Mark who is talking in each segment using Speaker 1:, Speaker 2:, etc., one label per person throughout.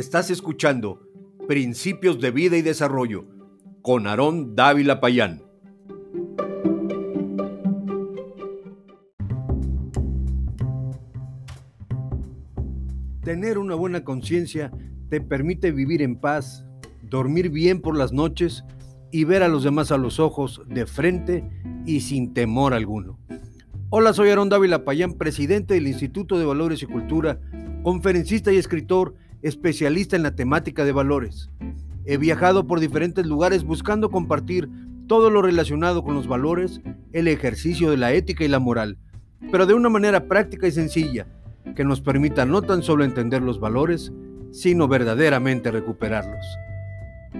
Speaker 1: Estás escuchando Principios de Vida y Desarrollo con Aarón Dávila Payán. Tener una buena conciencia te permite vivir en paz, dormir bien por las noches y ver a los demás a los ojos de frente y sin temor alguno. Hola, soy Aarón Dávila Payán, presidente del Instituto de Valores y Cultura, conferencista y escritor especialista en la temática de valores. He viajado por diferentes lugares buscando compartir todo lo relacionado con los valores, el ejercicio de la ética y la moral, pero de una manera práctica y sencilla, que nos permita no tan solo entender los valores, sino verdaderamente recuperarlos.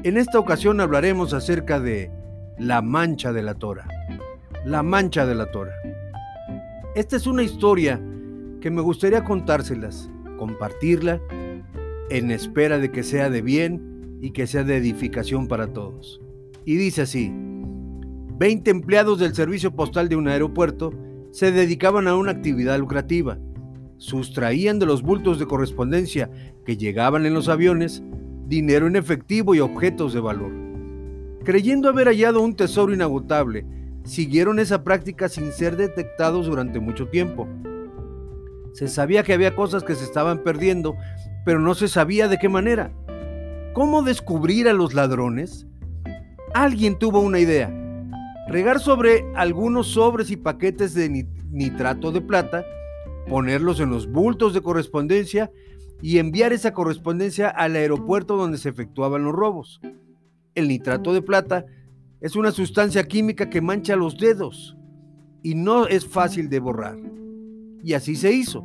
Speaker 1: En esta ocasión hablaremos acerca de la mancha de la tora. La mancha de la tora. Esta es una historia que me gustaría contárselas, compartirla en espera de que sea de bien y que sea de edificación para todos. Y dice así, 20 empleados del servicio postal de un aeropuerto se dedicaban a una actividad lucrativa. Sustraían de los bultos de correspondencia que llegaban en los aviones dinero en efectivo y objetos de valor. Creyendo haber hallado un tesoro inagotable, siguieron esa práctica sin ser detectados durante mucho tiempo. Se sabía que había cosas que se estaban perdiendo pero no se sabía de qué manera. ¿Cómo descubrir a los ladrones? Alguien tuvo una idea. Regar sobre algunos sobres y paquetes de nitrato de plata, ponerlos en los bultos de correspondencia y enviar esa correspondencia al aeropuerto donde se efectuaban los robos. El nitrato de plata es una sustancia química que mancha los dedos y no es fácil de borrar. Y así se hizo.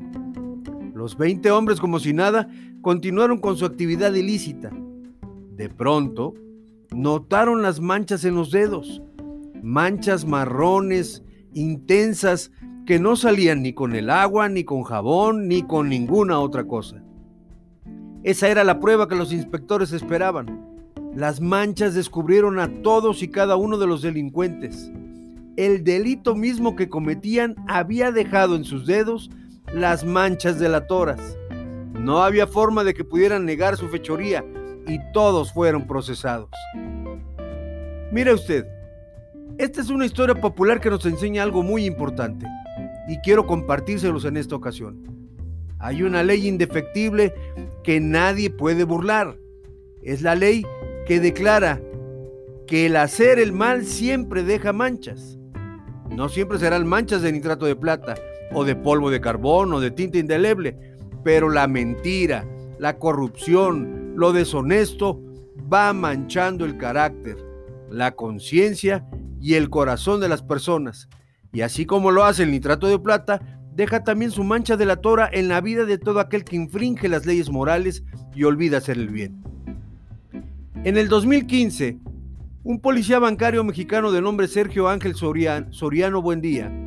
Speaker 1: Los 20 hombres, como si nada, continuaron con su actividad ilícita. De pronto, notaron las manchas en los dedos, manchas marrones, intensas, que no salían ni con el agua, ni con jabón, ni con ninguna otra cosa. Esa era la prueba que los inspectores esperaban. Las manchas descubrieron a todos y cada uno de los delincuentes. El delito mismo que cometían había dejado en sus dedos las manchas de la toras. No había forma de que pudieran negar su fechoría y todos fueron procesados. Mire usted, esta es una historia popular que nos enseña algo muy importante y quiero compartírselos en esta ocasión. Hay una ley indefectible que nadie puede burlar. Es la ley que declara que el hacer el mal siempre deja manchas. No siempre serán manchas de nitrato de plata, o de polvo de carbón o de tinta indeleble, pero la mentira, la corrupción, lo deshonesto va manchando el carácter, la conciencia y el corazón de las personas. Y así como lo hace el nitrato de plata, deja también su mancha de la tora en la vida de todo aquel que infringe las leyes morales y olvida hacer el bien. En el 2015, un policía bancario mexicano de nombre Sergio Ángel Soriano Buendía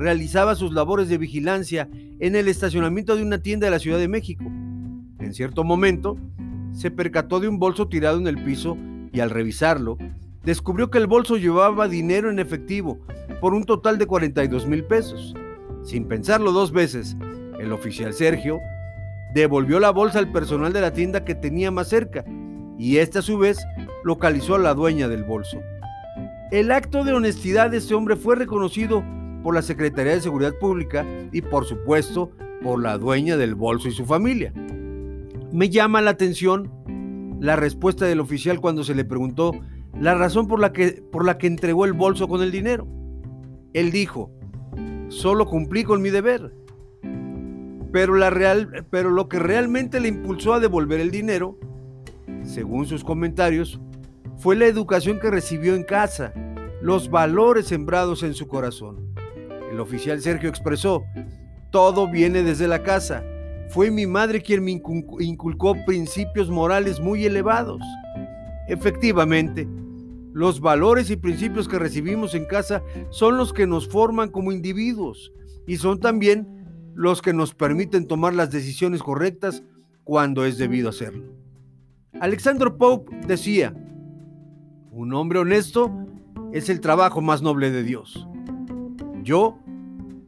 Speaker 1: realizaba sus labores de vigilancia en el estacionamiento de una tienda de la Ciudad de México. En cierto momento, se percató de un bolso tirado en el piso y al revisarlo, descubrió que el bolso llevaba dinero en efectivo por un total de 42 mil pesos. Sin pensarlo dos veces, el oficial Sergio devolvió la bolsa al personal de la tienda que tenía más cerca y este a su vez localizó a la dueña del bolso. El acto de honestidad de este hombre fue reconocido por la Secretaría de Seguridad Pública y por supuesto por la dueña del bolso y su familia. Me llama la atención la respuesta del oficial cuando se le preguntó la razón por la que, por la que entregó el bolso con el dinero. Él dijo, solo cumplí con mi deber. Pero, la real, pero lo que realmente le impulsó a devolver el dinero, según sus comentarios, fue la educación que recibió en casa, los valores sembrados en su corazón. El oficial Sergio expresó, Todo viene desde la casa. Fue mi madre quien me inculcó principios morales muy elevados. Efectivamente, los valores y principios que recibimos en casa son los que nos forman como individuos y son también los que nos permiten tomar las decisiones correctas cuando es debido hacerlo. Alexander Pope decía, un hombre honesto es el trabajo más noble de Dios. Yo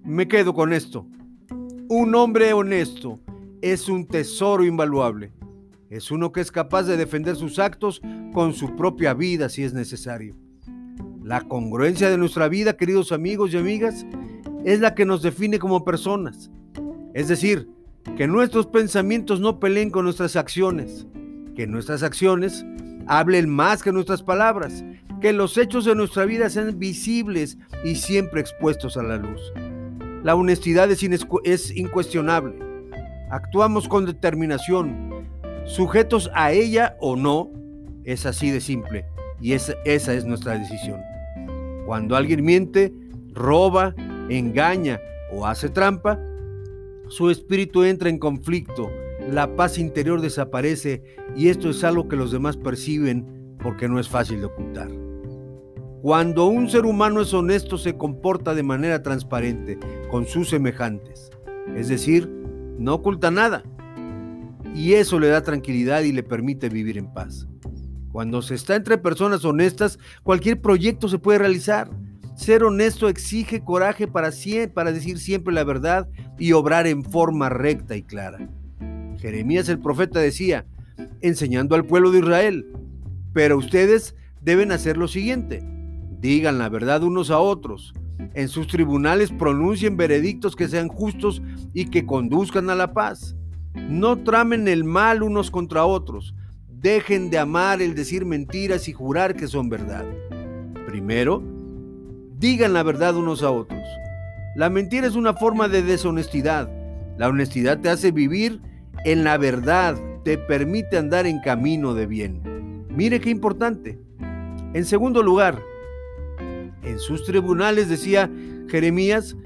Speaker 1: me quedo con esto. Un hombre honesto es un tesoro invaluable es uno que es capaz de defender sus actos con su propia vida si es necesario. La congruencia de nuestra vida, queridos amigos y amigas, es la que nos define como personas. Es decir, que nuestros pensamientos no peleen con nuestras acciones, que nuestras acciones hablen más que nuestras palabras, que los hechos de nuestra vida sean visibles y siempre expuestos a la luz. La honestidad es, es incuestionable. Actuamos con determinación, sujetos a ella o no, es así de simple. Y esa, esa es nuestra decisión. Cuando alguien miente, roba, engaña o hace trampa, su espíritu entra en conflicto, la paz interior desaparece y esto es algo que los demás perciben porque no es fácil de ocultar. Cuando un ser humano es honesto se comporta de manera transparente con sus semejantes, es decir, no oculta nada, y eso le da tranquilidad y le permite vivir en paz. Cuando se está entre personas honestas, cualquier proyecto se puede realizar. Ser honesto exige coraje para, decir siempre la verdad y obrar en forma recta y clara. Jeremías el profeta decía, enseñando al pueblo de Israel, pero ustedes deben hacer lo siguiente, digan la verdad unos a otros, en sus tribunales pronuncien veredictos que sean justos y que conduzcan a la paz. No tramen el mal unos contra otros. Dejen de amar el decir mentiras y jurar que son verdad. Primero, digan la verdad unos a otros. La mentira es una forma de deshonestidad. La honestidad te hace vivir en la verdad, te permite andar en camino de bien. Mire qué importante. En segundo lugar, en sus tribunales, decía Jeremías,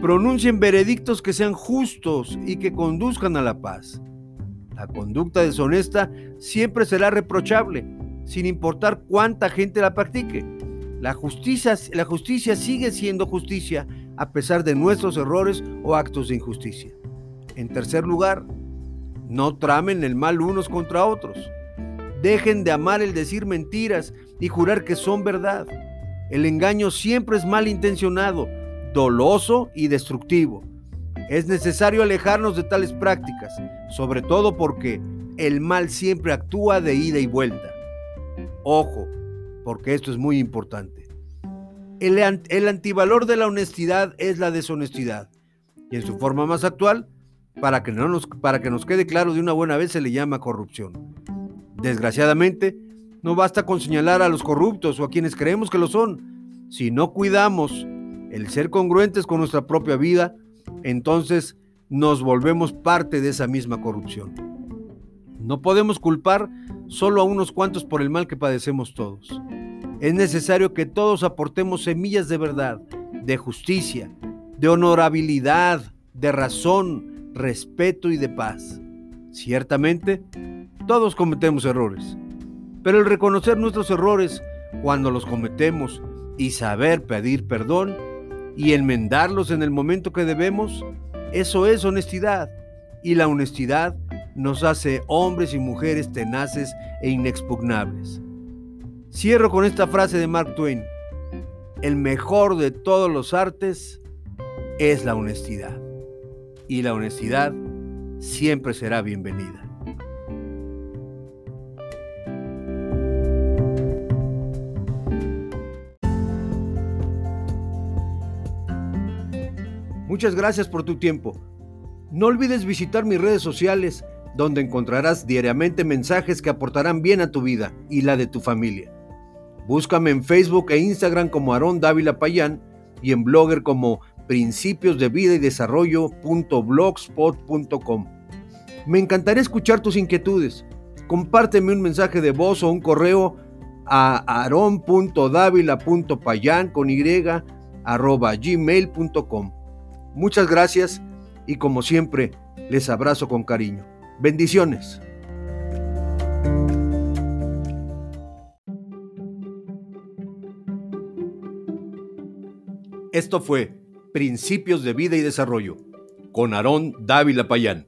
Speaker 1: pronuncien veredictos que sean justos y que conduzcan a la paz. La conducta deshonesta siempre será reprochable, sin importar cuánta gente la practique. La justicia, la justicia sigue siendo justicia a pesar de nuestros errores o actos de injusticia. En tercer lugar, no tramen el mal unos contra otros. Dejen de amar el decir mentiras y jurar que son verdad. El engaño siempre es malintencionado doloso y destructivo. Es necesario alejarnos de tales prácticas, sobre todo porque el mal siempre actúa de ida y vuelta. Ojo, porque esto es muy importante. El, antivalor de la honestidad es la deshonestidad. Y en su forma más actual, para que, no nos, para que nos quede claro de una buena vez, se le llama corrupción. Desgraciadamente, no basta con señalar a los corruptos o a quienes creemos que lo son. Si no cuidamos el ser congruentes con nuestra propia vida, entonces nos volvemos parte de esa misma corrupción. No podemos culpar solo a unos cuantos por el mal que padecemos todos. Es necesario que todos aportemos semillas de verdad, de justicia, de honorabilidad, de razón, respeto y de paz. Ciertamente, todos cometemos errores, pero el reconocer nuestros errores cuando los cometemos y saber pedir perdón y enmendarlos en el momento que debemos, eso es honestidad. Y la honestidad nos hace hombres y mujeres tenaces e inexpugnables. Cierro con esta frase de Mark Twain. El mejor de todos los artes es la honestidad. Y la honestidad siempre será bienvenida. Muchas gracias por tu tiempo. No olvides visitar mis redes sociales, donde encontrarás diariamente mensajes que aportarán bien a tu vida y la de tu familia. Búscame en Facebook e Instagram como Aarón Dávila Payán y en Blogger como principios de vida y desarrollo.blogspot.com. Me encantaría escuchar tus inquietudes. Compárteme un mensaje de voz o un correo a aron.davila.payan con y arroba gmail.com. Muchas gracias y como siempre les abrazo con cariño. Bendiciones. Esto fue Principios de Vida y Desarrollo con Aarón Dávila Payán.